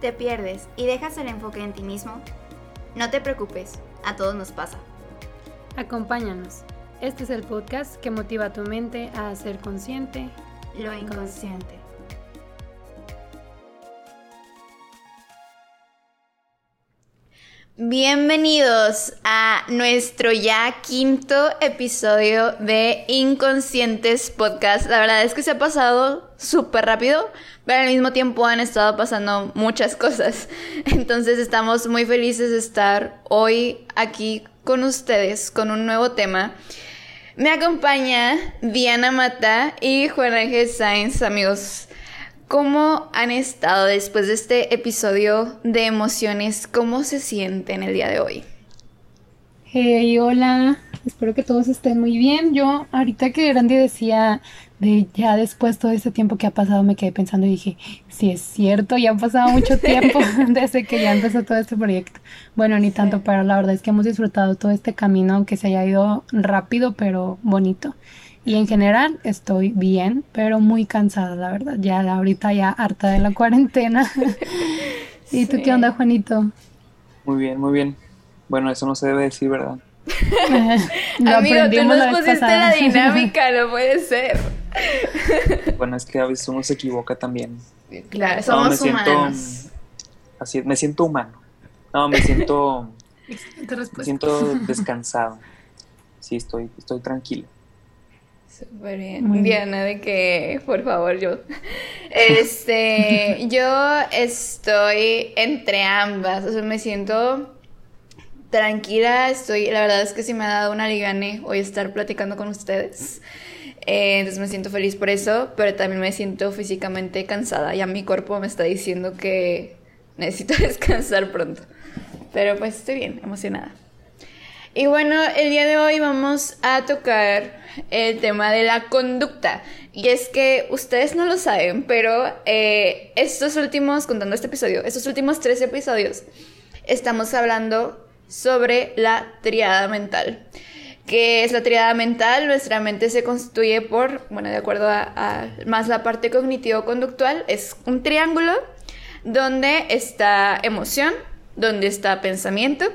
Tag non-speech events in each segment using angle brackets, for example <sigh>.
te pierdes y dejas el enfoque en ti mismo? No te preocupes, a todos nos pasa. Acompáñanos. Este es el podcast que motiva a tu mente a ser consciente lo inconsciente. Bienvenidos a nuestro ya quinto episodio de Inconscientes Podcast. La verdad es que se ha pasado súper rápido, pero al mismo tiempo han estado pasando muchas cosas. <laughs> Entonces estamos muy felices de estar hoy aquí con ustedes con un nuevo tema. Me acompaña Diana Mata y Juan Ángel Sainz, amigos. ¿Cómo han estado después de este episodio de emociones? ¿Cómo se sienten el día de hoy? Hey, hola. Espero que todos estén muy bien. Yo, ahorita que Randy decía de ya después todo ese tiempo que ha pasado, me quedé pensando y dije, sí es cierto, ya ha pasado mucho <laughs> tiempo <laughs> desde que ya empezó todo este proyecto. Bueno, ni tanto, pero la verdad es que hemos disfrutado todo este camino, aunque se haya ido rápido, pero bonito. Y en general estoy bien, pero muy cansada, la verdad. Ya ahorita ya harta de la cuarentena. <laughs> ¿Y tú qué onda, Juanito? Muy bien, muy bien. Bueno, eso no se debe decir, ¿verdad? <laughs> Amigo, tú nos pusiste la dinámica, no puede ser. <laughs> bueno, es que a veces uno se equivoca también. Claro, somos me siento, humanos. Así, me siento humano. No, me siento, me siento descansado. Sí, estoy, estoy tranquilo. Súper bien. Diana, de que, por favor, yo. <laughs> Este, <laughs> yo estoy entre ambas. O sea, me siento tranquila. Estoy, la verdad es que sí me ha dado una ligane hoy estar platicando con ustedes. Eh, entonces me siento feliz por eso, pero también me siento físicamente cansada. Ya mi cuerpo me está diciendo que necesito <laughs> descansar pronto. Pero pues estoy bien, emocionada. Y bueno, el día de hoy vamos a tocar el tema de la conducta. Y es que ustedes no lo saben, pero eh, estos últimos, contando este episodio, estos últimos tres episodios, estamos hablando sobre la triada mental. ¿Qué es la triada mental? Nuestra mente se constituye por, bueno, de acuerdo a, a más la parte cognitivo-conductual, es un triángulo donde está emoción, donde está pensamiento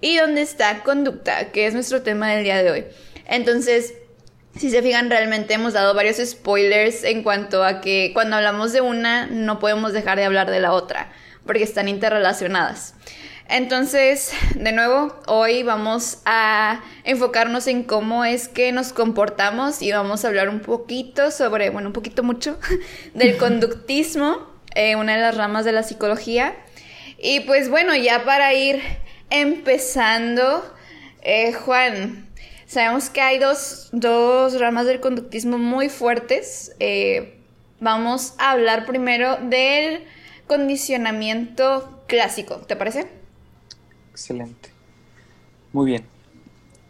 y donde está conducta, que es nuestro tema del día de hoy. Entonces, si se fijan, realmente hemos dado varios spoilers en cuanto a que cuando hablamos de una no podemos dejar de hablar de la otra, porque están interrelacionadas. Entonces, de nuevo, hoy vamos a enfocarnos en cómo es que nos comportamos y vamos a hablar un poquito sobre, bueno, un poquito mucho, <laughs> del <laughs> conductismo, eh, una de las ramas de la psicología. Y pues bueno, ya para ir empezando, eh, Juan, Sabemos que hay dos, ramas del conductismo muy fuertes. Eh, vamos a hablar primero del condicionamiento clásico, ¿te parece? Excelente. Muy bien.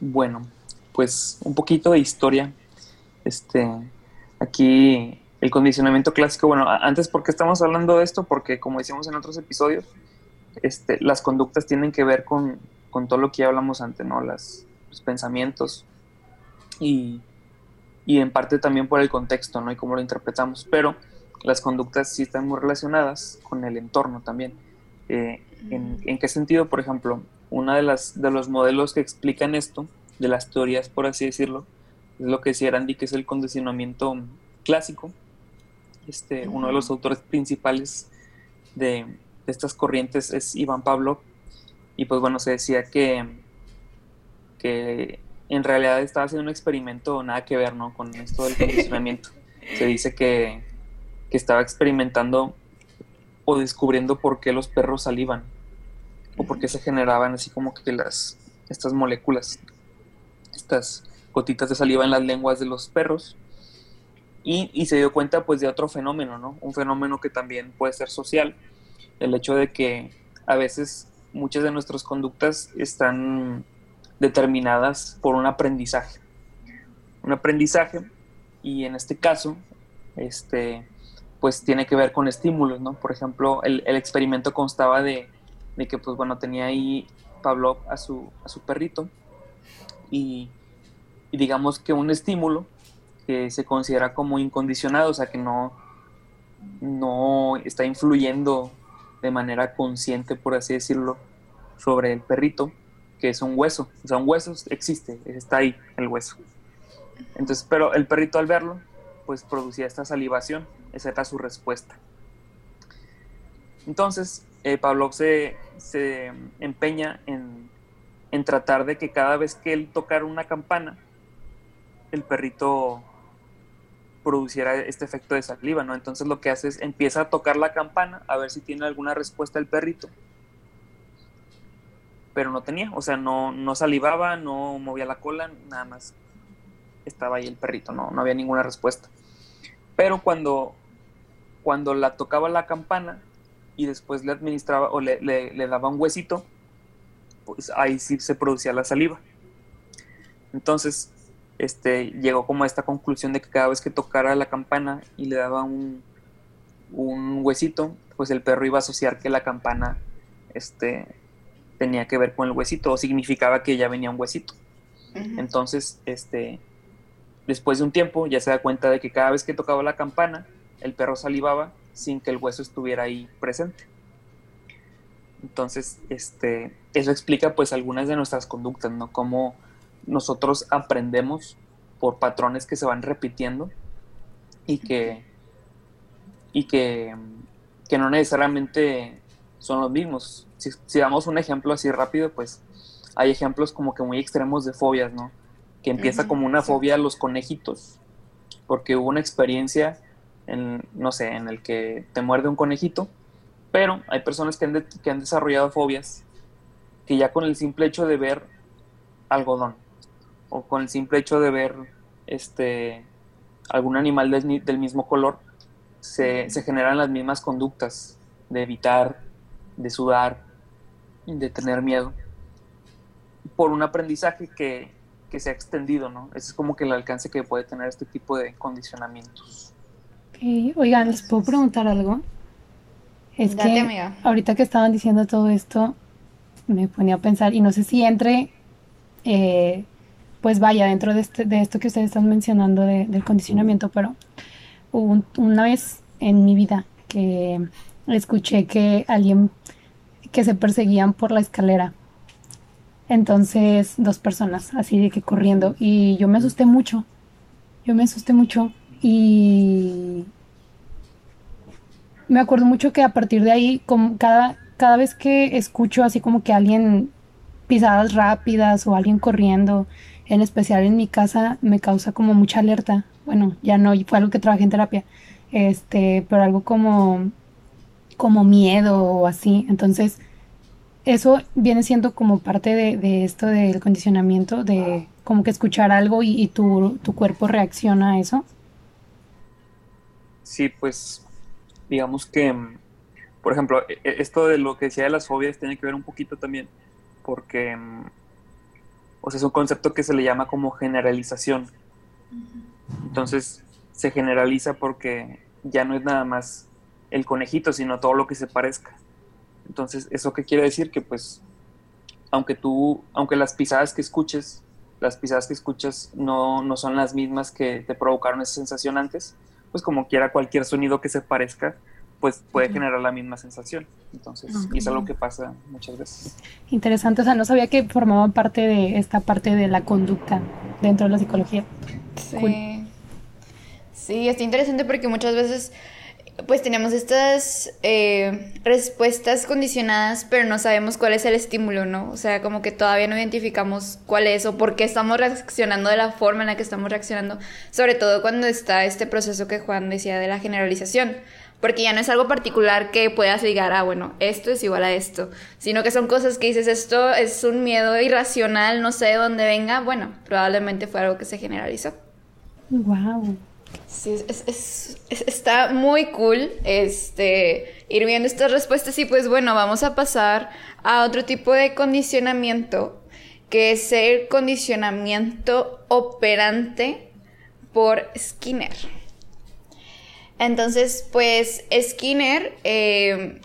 Bueno, pues un poquito de historia. Este, aquí el condicionamiento clásico, bueno, antes, ¿por qué estamos hablando de esto? Porque como decíamos en otros episodios, este, las conductas tienen que ver con, con todo lo que ya hablamos antes, ¿no? Las, los pensamientos y, en parte también por el contexto, ¿no? Y cómo lo interpretamos, pero las conductas sí están muy relacionadas con el entorno también. Eh, ¿en, qué sentido? Por ejemplo, uno de, las, de los modelos que explican esto, de las teorías, por así decirlo, es lo que decía Randy, que es el condicionamiento clásico. Este, Uno de los autores principales de, de, estas corrientes es Iván Pablo. Y pues bueno, se decía que que en realidad estaba haciendo un experimento nada que ver, ¿no? Con esto del condicionamiento. Se dice que, estaba experimentando o descubriendo por qué los perros salivan o por qué se generaban así como que las estas moléculas, estas gotitas de saliva en las lenguas de los perros. Y, y, se dio cuenta pues de otro fenómeno, ¿no? Un fenómeno que también puede ser social. El hecho de que a veces muchas de nuestras conductas están determinadas por un aprendizaje. Un aprendizaje, y en este caso, este, pues tiene que ver con estímulos, ¿no? Por ejemplo, el, experimento constaba de, que, pues bueno, tenía ahí Pablo a su, a su perrito, y, digamos que un estímulo que se considera como incondicionado, o sea, que no, no está influyendo de manera consciente, por así decirlo, sobre el perrito, que es un hueso. O sea, un hueso existe, está ahí el hueso. Entonces, pero el perrito al verlo, pues producía esta salivación, esa era su respuesta. Entonces, eh, Pavlov se, se empeña en, en, tratar de que cada vez que él tocara una campana, el perrito produciera este efecto de saliva, ¿no? Entonces lo que hace es empieza a tocar la campana a ver si tiene alguna respuesta el perrito. Pero no tenía, o sea, no, no salivaba, no movía la cola, nada más estaba ahí el perrito, no, no había ninguna respuesta. Pero cuando, cuando la tocaba la campana y después le administraba o le, le, daba un huesito, pues ahí sí se producía la saliva. Entonces, este, llegó como a esta conclusión de que cada vez que tocara la campana y le daba un, un huesito, pues el perro iba a asociar que la campana este, tenía que ver con el huesito o significaba que ya venía un huesito. Entonces, este, Después de un tiempo ya se da cuenta de que cada vez que tocaba la campana, el perro salivaba sin que el hueso estuviera ahí presente. Entonces, este, eso explica pues algunas de nuestras conductas, ¿no? Cómo nosotros aprendemos por patrones que se van repitiendo y que, y que, que no necesariamente son los mismos. Si, si, damos un ejemplo así rápido, pues hay ejemplos como que muy extremos de fobias, ¿no? que empieza como una fobia a los conejitos, porque hubo una experiencia en, no sé, en el que te muerde un conejito, pero hay personas que han, que han desarrollado fobias que ya con el simple hecho de ver algodón o con el simple hecho de ver este algún animal del, mismo color, se, se, generan las mismas conductas de evitar, de sudar, de tener miedo, por un aprendizaje que, que se ha extendido, ¿no? Ese es como que el alcance que puede tener este tipo de condicionamientos. Oigan, ¿les puedo preguntar algo? Es que ahorita que estaban diciendo todo esto, me ponía a pensar, y no sé si entre, eh, pues vaya, dentro de, este, de esto que ustedes están mencionando del condicionamiento, pero hubo una vez en mi vida que escuché que alguien que se perseguían por la escalera entonces, dos personas, así de que corriendo. Y yo me asusté mucho. Yo me asusté mucho. Y me acuerdo mucho que a partir de ahí, cada, cada vez que escucho así como que alguien pisadas rápidas o alguien corriendo, en especial en mi casa, me causa como mucha alerta. Bueno, ya no, fue algo que trabajé en terapia. Este, pero algo como, como miedo o así. Entonces, eso viene siendo como parte de, esto del condicionamiento, de como que escuchar algo y, tu, cuerpo reacciona a eso. Sí, pues digamos que, por ejemplo, e, e, esto de lo que decía de las fobias tiene que ver un poquito también, porque, o sea, es un concepto que se le llama como generalización. Entonces, se generaliza porque ya no es nada más el conejito, sino todo lo que se parezca. Entonces, ¿eso qué quiere decir? Que pues, aunque tú, aunque las pisadas que escuches, las pisadas que escuchas no, no son las mismas que te provocaron esa sensación antes, pues como quiera cualquier sonido que se parezca, pues puede generar la misma sensación. Entonces, y es algo que pasa muchas veces. Interesante, o sea, no sabía que formaba parte de esta parte de la conducta dentro de la psicología. Sí. Sí, está interesante porque muchas veces pues tenemos estas eh, respuestas condicionadas, pero no sabemos cuál es el estímulo, ¿no? O sea, como que todavía no identificamos cuál es o por qué estamos reaccionando de la forma en la que estamos reaccionando, sobre todo cuando está este proceso que Juan decía de la generalización, porque ya no es algo particular que puedas ligar a, bueno, esto es igual a esto, sino que son cosas que dices, esto es un miedo irracional, no sé de dónde venga, bueno, probablemente fue algo que se generalizó. Wow. Sí, es, está muy cool este, ir viendo estas respuestas y pues bueno, vamos a pasar a otro tipo de condicionamiento, que es el condicionamiento operante por Skinner. Entonces, pues Skinner eh,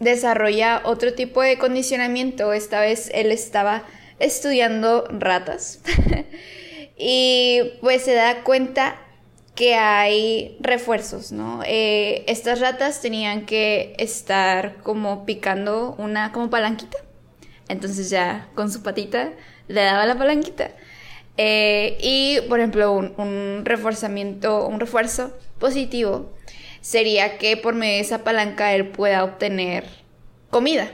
desarrolla otro tipo de condicionamiento, esta vez él estaba estudiando ratas <laughs> y pues se da cuenta que hay refuerzos, ¿no? Eh, estas ratas tenían que estar como picando una como palanquita. Entonces ya con su patita le daba la palanquita. Eh, y, por ejemplo, un, un, reforzamiento, un refuerzo positivo sería que por medio de esa palanca él pueda obtener comida.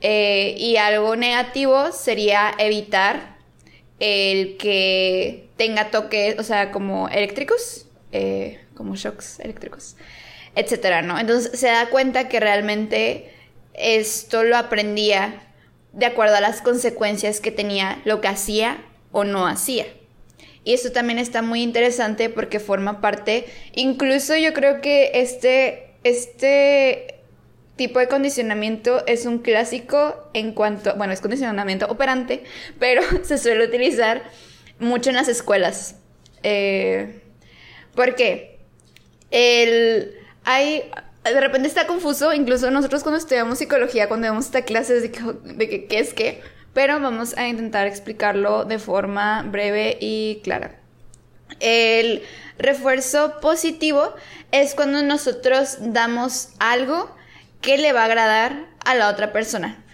Eh, y algo negativo sería evitar el que tenga toques, o sea, como eléctricos, eh, como shocks eléctricos, etcétera, ¿no? Entonces se da cuenta que realmente esto lo aprendía de acuerdo a las consecuencias que tenía lo que hacía o no hacía. Y eso también está muy interesante porque forma parte, incluso yo creo que este, este tipo de condicionamiento es un clásico en cuanto, bueno, es condicionamiento operante, <laughs> pero se suele utilizar mucho en las escuelas. Eh, ¿Por qué? El, hay, de repente está confuso, incluso nosotros cuando estudiamos psicología, cuando vemos esta clase de, que, qué es qué, pero vamos a intentar explicarlo de forma breve y clara. El refuerzo positivo es cuando nosotros damos algo que le va a agradar a la otra persona.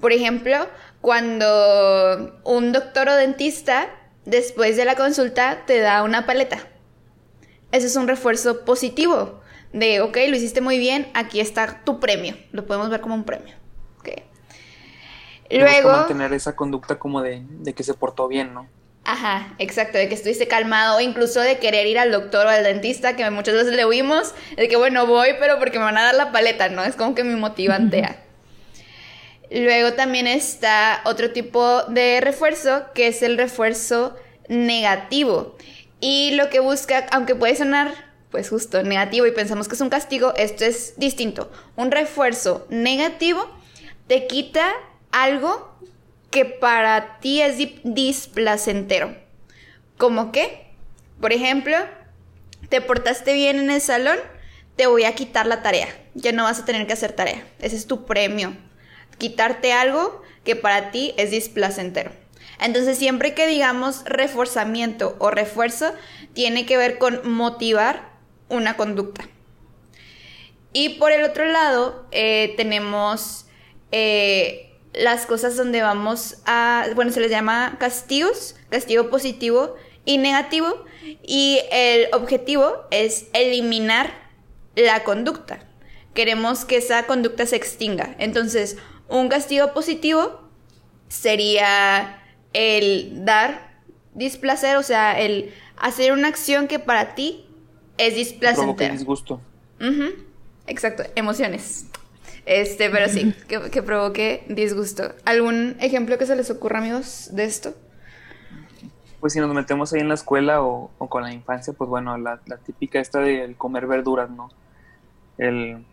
Por ejemplo, cuando un doctor o dentista después de la consulta te da una paleta. Ese es un refuerzo positivo de, ok, lo hiciste muy bien, aquí está tu premio. Lo podemos ver como un premio. Okay. Luego... mantener esa conducta como de, de que se portó bien, ¿no? Ajá, exacto, de que estuviste calmado, o incluso de querer ir al doctor o al dentista, que muchas veces le huimos, de que bueno, voy, pero porque me van a dar la paleta, ¿no? Es como que mi motivante. Luego también está otro tipo de refuerzo, que es el refuerzo negativo. Y lo que busca, aunque puede sonar, pues justo, negativo y pensamos que es un castigo, esto es distinto. Un refuerzo negativo te quita algo que para ti es displacentero. ¿Cómo qué? Por ejemplo, te portaste bien en el salón, te voy a quitar la tarea. Ya no vas a tener que hacer tarea. Ese es tu premio. Quitarte algo que para ti es displacentero. Entonces, siempre que digamos reforzamiento o refuerzo, tiene que ver con motivar una conducta. Y por el otro lado, eh, tenemos eh, las cosas donde vamos a, bueno, se les llama castigos, castigo positivo y negativo, y el objetivo es eliminar la conducta. Queremos que esa conducta se extinga. Entonces, un castigo positivo sería el dar displacer, o sea, el hacer una acción que para ti es displacentera. disgusto. Exacto, emociones. Este, pero sí, <laughs> que, provoque disgusto. ¿Algún ejemplo que se les ocurra, amigos, de esto? Pues si nos metemos ahí en la escuela o, con la infancia, pues bueno, la, típica esta de comer verduras, ¿no? El,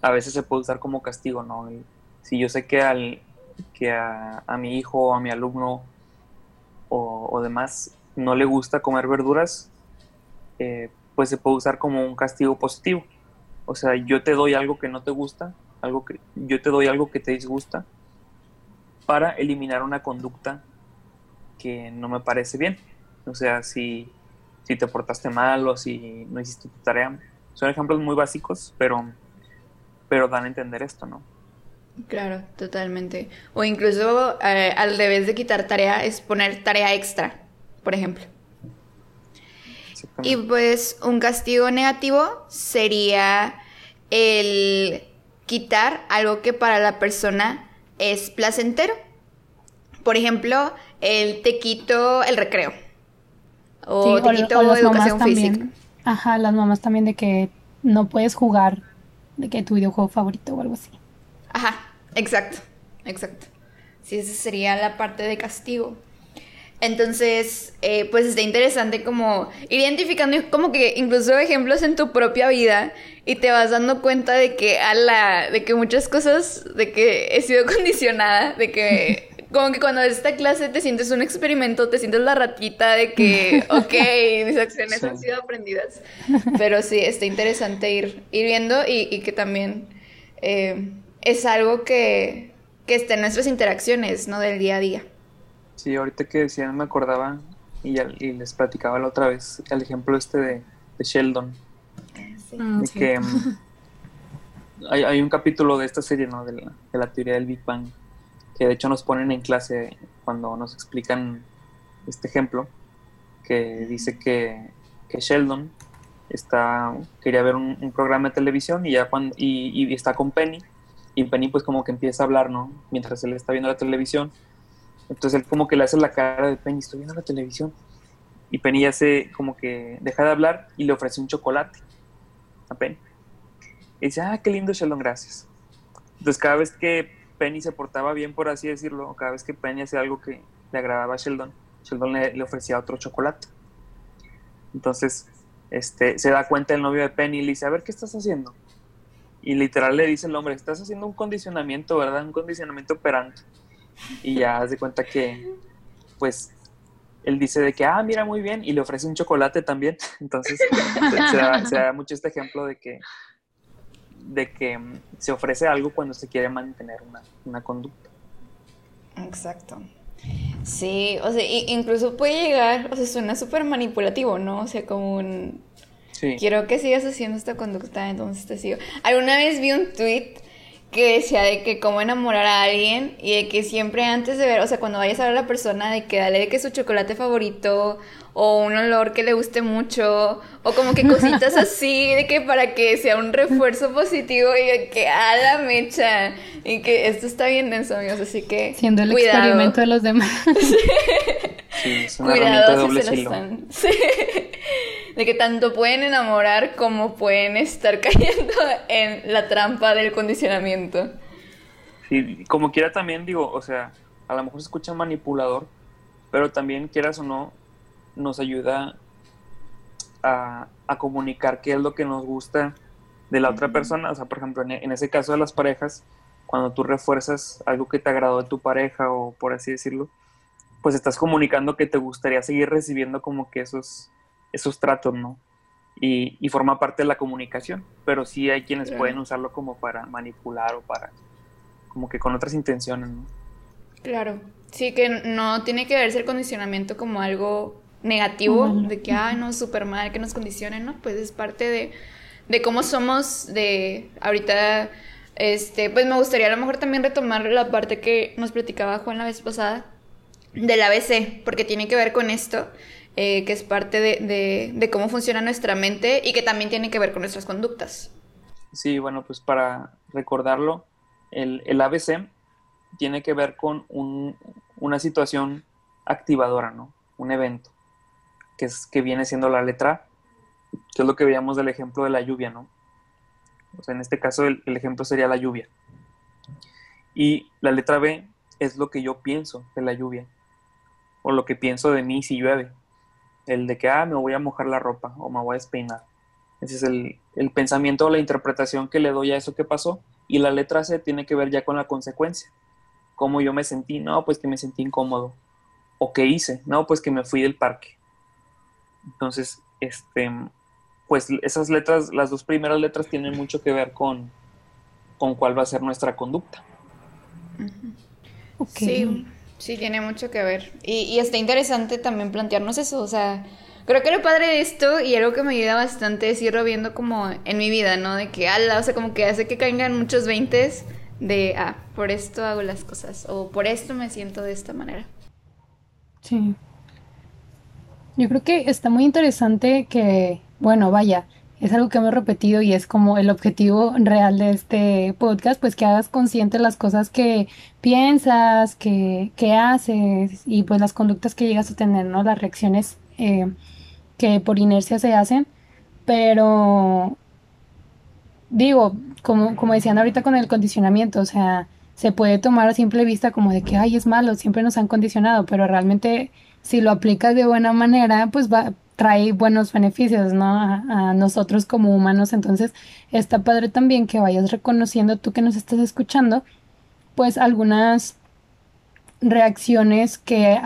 a veces se puede usar como castigo, ¿no? si yo sé que, al, que a, mi hijo o a mi alumno o, demás no le gusta comer verduras, eh, pues se puede usar como un castigo positivo. O sea, yo te doy algo que no te gusta, algo que yo te doy algo que te disgusta para eliminar una conducta que no me parece bien. O sea, si, si te portaste mal o si no hiciste tu tarea. Son ejemplos muy básicos, pero, pero dan a entender esto, ¿no? Claro, totalmente. O incluso eh, al revés de quitar tarea es poner tarea extra, por ejemplo. Y pues un castigo negativo sería el quitar algo que para la persona es placentero. Por ejemplo, el te quito el recreo. O te quito educación física. Ajá, las mamás también de que no puedes jugar, de que tu videojuego favorito o algo así. Ajá, exacto, exacto. Sí, esa sería la parte de castigo. Entonces, eh, pues está interesante como ir identificando como que incluso ejemplos en tu propia vida y te vas dando cuenta de que a la, de que muchas cosas, de que he sido <laughs> condicionada, de que <laughs> como que cuando ves esta clase te sientes un experimento, te sientes la ratita de que, <laughs> ok, mis acciones han sido aprendidas. Pero sí, está interesante ir, ir viendo y, que también eh, es algo que, que está en nuestras interacciones, ¿no? Del día a día. Sí, ahorita que decían me acordaba y, les platicaba la otra vez el ejemplo este de, Sheldon. Ah, de que <laughs> mm, hay, un capítulo de esta serie, ¿no? De la, de la teoría del Big Bang, que de hecho nos ponen en clase cuando nos explican este ejemplo, que dice que, que Sheldon está, quería ver un, programa de televisión y ya cuando, y, está con Penny, y Penny pues como que empieza a hablar, ¿no? Mientras él está viendo la televisión. Entonces él como que le hace la cara de Penny, estoy viendo la televisión. Y Penny ya se como que deja de hablar y le ofrece un chocolate a Penny. Y dice, ah, qué lindo Sheldon, gracias. Entonces cada vez que Penny se portaba bien, por así decirlo, cada vez que Penny hacía algo que le agradaba a Sheldon, Sheldon le, ofrecía otro chocolate. Entonces, este, se da cuenta el novio de Penny y le dice, a ver, ¿qué estás haciendo? Y literal le dice el hombre, estás haciendo un condicionamiento, ¿verdad? Un condicionamiento operante. Y ya hace cuenta que, pues, él dice de que, ah, mira, muy bien, y le ofrece un chocolate también. <laughs> Entonces, se, da, mucho este ejemplo de que, de que mm, se ofrece algo cuando se quiere mantener una, una conducta. Exacto. Sí, o sea, incluso puede llegar, o sea, suena súper manipulativo, ¿no? O sea, como un... Sí. Quiero que sigas haciendo esta conducta, entonces te sigo. Alguna vez vi un tweet que decía de que cómo enamorar a alguien y de que siempre antes de ver, o sea, cuando vayas a ver a la persona, de que dale de que su chocolate favorito o un olor que le guste mucho o como que cositas <laughs> así de que para que sea un refuerzo positivo y que a la mecha y que esto está bien denso amigos así que siendo el experimento de los demás. <laughs> Sí, es una cuidado doble si se están <laughs> de que tanto pueden enamorar como pueden estar cayendo en la trampa del condicionamiento. Sí como quiera también digo o sea a lo mejor se escucha manipulador pero también quieras o no nos ayuda a, comunicar qué es lo que nos gusta de la otra persona. O sea, por ejemplo, en, ese caso de las parejas, cuando tú refuerzas algo que te agradó de tu pareja o por así decirlo, pues estás comunicando que te gustaría seguir recibiendo como que esos, esos tratos, ¿no? Y, forma parte de la comunicación, pero sí hay quienes pueden usarlo como para manipular o para, como que con otras intenciones, ¿no? Claro, sí que no tiene que verse el condicionamiento como algo negativo, de que, ay, no, súper mal, que nos condicionen, ¿no? Pues es parte de, de cómo somos, de ahorita, este, pues me gustaría a lo mejor también retomar la parte que nos platicaba Juan la vez pasada del ABC, porque tiene que ver con esto, eh, que es parte de, de, cómo funciona nuestra mente y que también tiene que ver con nuestras conductas. Sí, bueno, pues para recordarlo, el, el ABC tiene que ver con un, una situación activadora, ¿no? Un evento que, es, que viene siendo la letra que es lo que veíamos del ejemplo de la lluvia, ¿no? O sea, en este caso el, ejemplo sería la lluvia. Y la letra B es lo que yo pienso de la lluvia, o lo que pienso de mí si llueve. El de que, ah, me voy a mojar la ropa o me voy a despeinar. Ese es el, el pensamiento o la interpretación que le doy a eso que pasó. Y la letra C tiene que ver ya con la consecuencia. Cómo yo me sentí, no, pues que me sentí incómodo. O qué hice, no, pues que me fui del parque. Entonces, este, pues esas letras, las dos primeras letras tienen mucho que ver con, con cuál va a ser nuestra conducta. Sí, sí, tiene mucho que ver. Y, y está interesante también plantearnos eso, o sea, creo que lo padre de esto y algo que me ayuda bastante es irlo viendo como en mi vida, ¿no? De que, ala, o sea, como que hace que caigan muchos veintes de, ah, por esto hago las cosas, o por esto me siento de esta manera. Sí. Yo creo que está muy interesante que, bueno, vaya, es algo que hemos repetido y es como el objetivo real de este podcast, pues que hagas consciente las cosas que piensas, que, que haces y pues las conductas que llegas a tener, ¿no? Las reacciones eh, que por inercia se hacen, pero digo, como, como decían ahorita con el condicionamiento, o sea, se puede tomar a simple vista como de que, ay, es malo, siempre nos han condicionado, pero realmente si lo aplicas de buena manera, pues va, trae buenos beneficios, ¿no? A, nosotros como humanos. Entonces, está padre también que vayas reconociendo tú que nos estás escuchando, pues algunas reacciones que,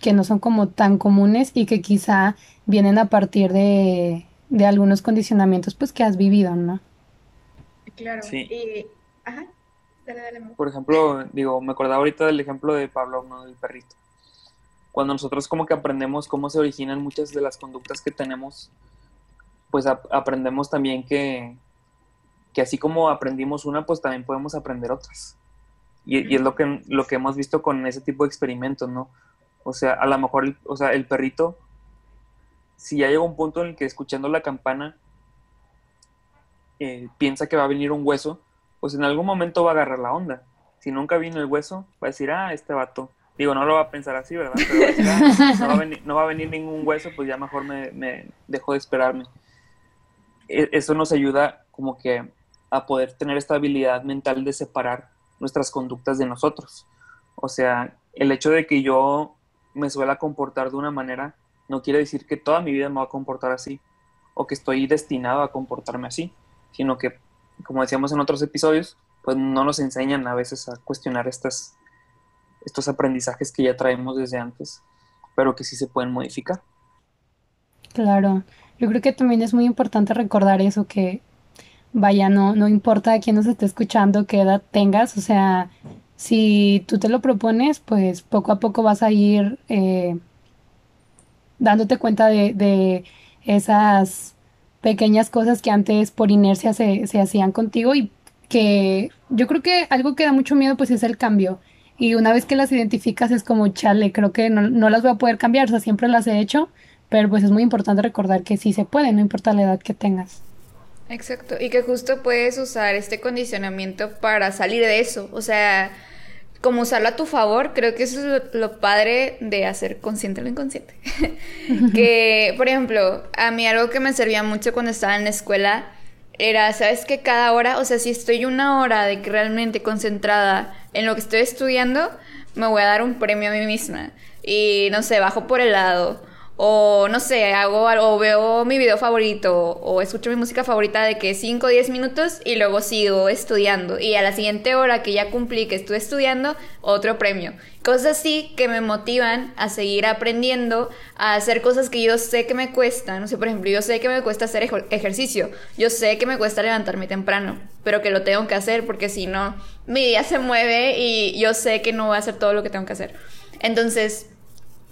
que no son como tan comunes y que quizá vienen a partir de, de algunos condicionamientos pues que has vivido, ¿no? Claro. Sí. ajá. Por ejemplo, digo, me acordaba ahorita del ejemplo de Pablo, ¿no? Del perrito cuando nosotros como que aprendemos cómo se originan muchas de las conductas que tenemos, pues aprendemos también que, que así como aprendimos una, pues también podemos aprender otras. Y, es lo que, lo que hemos visto con ese tipo de experimentos, ¿no? O sea, a lo mejor, o sea, el perrito, si ya llega un punto en el que escuchando la campana eh, piensa que va a venir un hueso, pues en algún momento va a agarrar la onda. Si nunca vino el hueso, va a decir, ah, este vato. Digo, no lo va a pensar así, ¿verdad? Pero va a decir, ah, no, va a venir, ningún hueso, pues ya mejor me, me dejo de esperarme. E, eso nos ayuda como que a poder tener esta habilidad mental de separar nuestras conductas de nosotros. O sea, el hecho de que yo me suela comportar de una manera no quiere decir que toda mi vida me va a comportar así o que estoy destinado a comportarme así, sino que, como decíamos en otros episodios, pues no nos enseñan a veces a cuestionar estas, estos aprendizajes que ya traemos desde antes, pero que sí se pueden modificar. Claro, yo creo que también es muy importante recordar eso, que vaya, no, no importa a quién nos esté escuchando, qué edad tengas, o sea, si tú te lo propones, pues poco a poco vas a ir eh, dándote cuenta de, de, esas pequeñas cosas que antes por inercia se, se hacían contigo y que yo creo que algo que da mucho miedo pues es el cambio. Y una vez que las identificas es como, chale, creo que no, no las voy a poder cambiar, o sea, siempre las he hecho, pero pues es muy importante recordar que sí se puede, no importa la edad que tengas. Exacto, y que justo puedes usar este condicionamiento para salir de eso, o sea, como usarlo a tu favor, creo que eso es lo, padre de hacer consciente lo inconsciente. <laughs> que, por ejemplo, a mí algo que me servía mucho cuando estaba en la escuela era, ¿sabes que Cada hora, o sea, si estoy una hora de que realmente concentrada en lo que estoy estudiando, me voy a dar un premio a mí misma. Y no sé, bajo por el lado o no sé, hago o veo mi video favorito o escucho mi música favorita de que 5 o 10 minutos y luego sigo estudiando y a la siguiente hora que ya cumplí que estuve estudiando, otro premio. Cosas así que me motivan a seguir aprendiendo, a hacer cosas que yo sé que me cuestan. No sé, por ejemplo, yo sé que me cuesta hacer ejercicio, yo sé que me cuesta levantarme temprano, pero que lo tengo que hacer porque si no, mi día se mueve y yo sé que no voy a hacer todo lo que tengo que hacer. Entonces,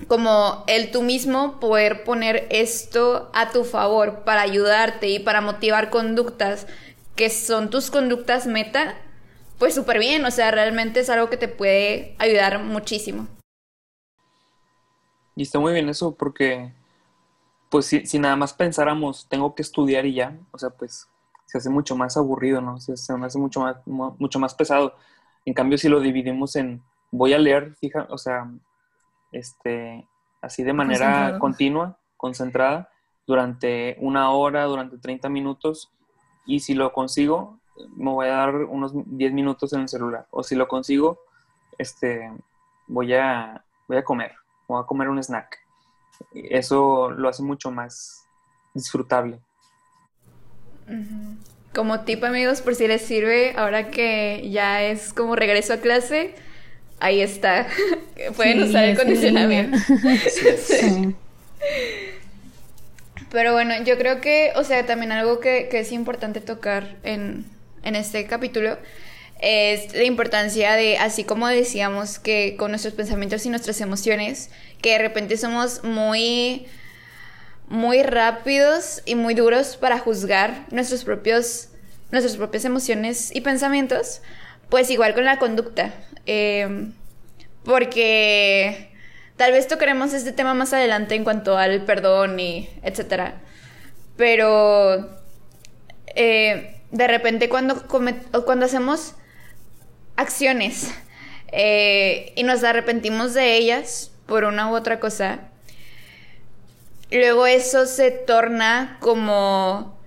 como el tú mismo poder poner esto a tu favor para ayudarte y para motivar conductas que son tus conductas meta, pues súper bien, o sea, realmente es algo que te puede ayudar muchísimo. Y está muy bien eso porque, pues si, si nada más pensáramos, tengo que estudiar y ya, o sea, pues se hace mucho más aburrido, ¿no? Se, se hace mucho más, mucho más pesado. En cambio, si lo dividimos en voy a leer, fija, o sea, este, así de manera continua, concentrada, durante una hora, durante 30 minutos, y si lo consigo, me voy a dar unos 10 minutos en el celular, o si lo consigo, este, voy a, voy a comer, voy a comer un snack. Eso lo hace mucho más disfrutable. Como tip amigos, por si les sirve, ahora que ya es como regreso a clase, ahí está. <laughs> Pueden usar el condicionamiento. Pero bueno, yo creo que, o sea, también algo que, es importante tocar en, en este capítulo es la importancia de, así como decíamos que con nuestros pensamientos y nuestras emociones, que de repente somos muy, muy rápidos y muy duros para juzgar nuestros propios, nuestras propias emociones y pensamientos, pues igual con la conducta. Em, porque tal vez tocaremos este tema más adelante en cuanto al perdón y etcétera. Pero eh, de repente cuando, cuando hacemos acciones eh, y nos arrepentimos de ellas por una u otra cosa, luego eso se torna como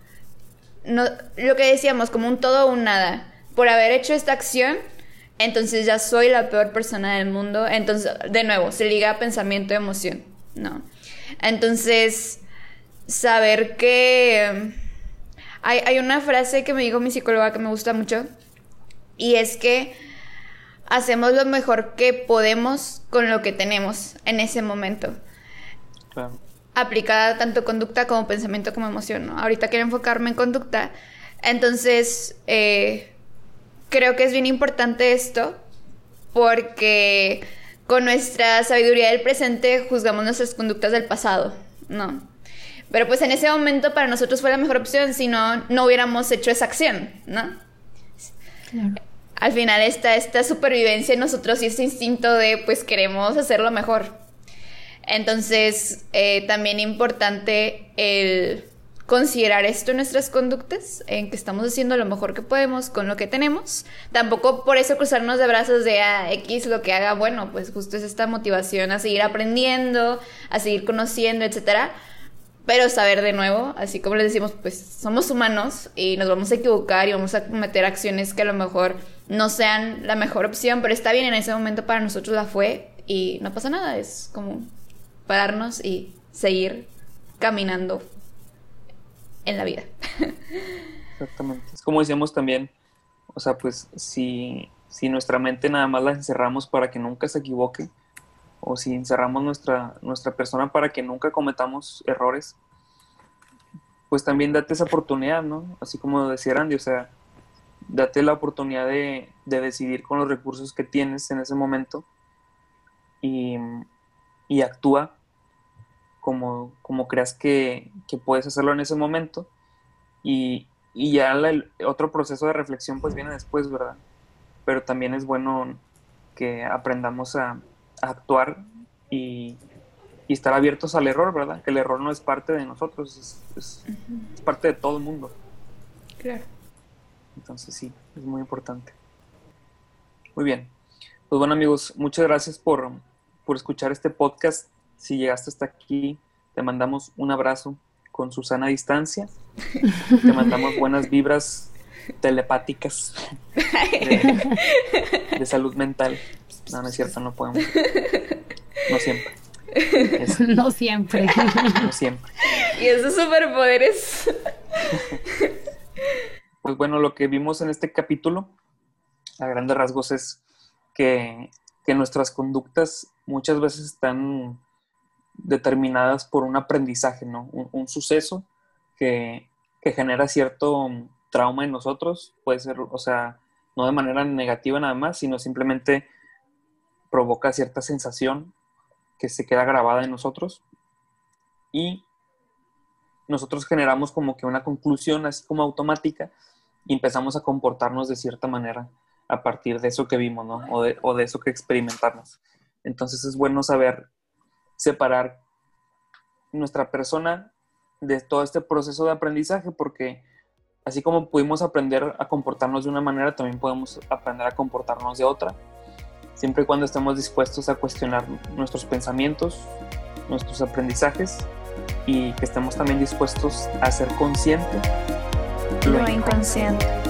lo que decíamos, como un todo o un nada por haber hecho esta acción, entonces ya soy la peor persona del mundo. Entonces, de nuevo, se liga a pensamiento y emoción, ¿no? Entonces, saber que... Hay, hay una frase que me dijo mi psicóloga que me gusta mucho, y es que hacemos lo mejor que podemos con lo que tenemos en ese momento. Claro. Aplicada tanto conducta como pensamiento como emoción, ¿no? Ahorita quiero enfocarme en conducta. Entonces, eh, creo que es bien importante esto porque con nuestra sabiduría del presente juzgamos nuestras conductas del pasado, ¿no? Pero pues en ese momento para nosotros fue la mejor opción, si no, no hubiéramos hecho esa acción, ¿no? Al final está esta supervivencia en nosotros y este instinto de pues queremos hacerlo mejor. Entonces, eh, también importante el considerar esto en nuestras conductas, en que estamos haciendo lo mejor que podemos con lo que tenemos. Tampoco por eso cruzarnos de brazos de a ah, X lo que haga, bueno, pues justo es esta motivación a seguir aprendiendo, a seguir conociendo, etcétera. Pero saber de nuevo, así como les decimos, pues somos humanos y nos vamos a equivocar y vamos a cometer acciones que a lo mejor no sean la mejor opción, pero está bien, en ese momento para nosotros la fue y no pasa nada, es como pararnos y seguir caminando en la vida. Exactamente. Es como decíamos también, o sea, pues si, si nuestra mente nada más la encerramos para que nunca se equivoque, o si encerramos nuestra, nuestra persona para que nunca cometamos errores, pues también date esa oportunidad, ¿no? Así como decía Randy, o sea, date la oportunidad de, de decidir con los recursos que tienes en ese momento y, y actúa como, como creas que, puedes hacerlo en ese momento. Y, ya el otro proceso de reflexión pues viene después, ¿verdad? Pero también es bueno que aprendamos a, actuar y, estar abiertos al error, ¿verdad? Que el error no es parte de nosotros, es, parte de todo el mundo. Claro. Entonces sí, es muy importante. Muy bien. Pues bueno amigos, muchas gracias por, por escuchar este podcast. Si llegaste hasta aquí, te mandamos un abrazo con Susana a distancia. Te mandamos buenas vibras telepáticas de, salud mental. No, no es cierto, no podemos. No siempre. no siempre. No siempre. Y esos superpoderes. Pues bueno, lo que vimos en este capítulo, a grandes rasgos, es que, que nuestras conductas muchas veces están determinadas por un aprendizaje, ¿no? Un, suceso que, genera cierto trauma en nosotros, puede ser, o sea, no de manera negativa nada más, sino simplemente provoca cierta sensación que se queda grabada en nosotros y nosotros generamos como que una conclusión así como automática y empezamos a comportarnos de cierta manera a partir de eso que vimos, ¿no? O de, o de eso que experimentamos. Entonces es bueno saber separar nuestra persona de todo este proceso de aprendizaje, porque así como pudimos aprender a comportarnos de una manera, también podemos aprender a comportarnos de otra, siempre y cuando estemos dispuestos a cuestionar nuestros pensamientos, nuestros aprendizajes y que estemos también dispuestos a ser conscientes lo inconsciente.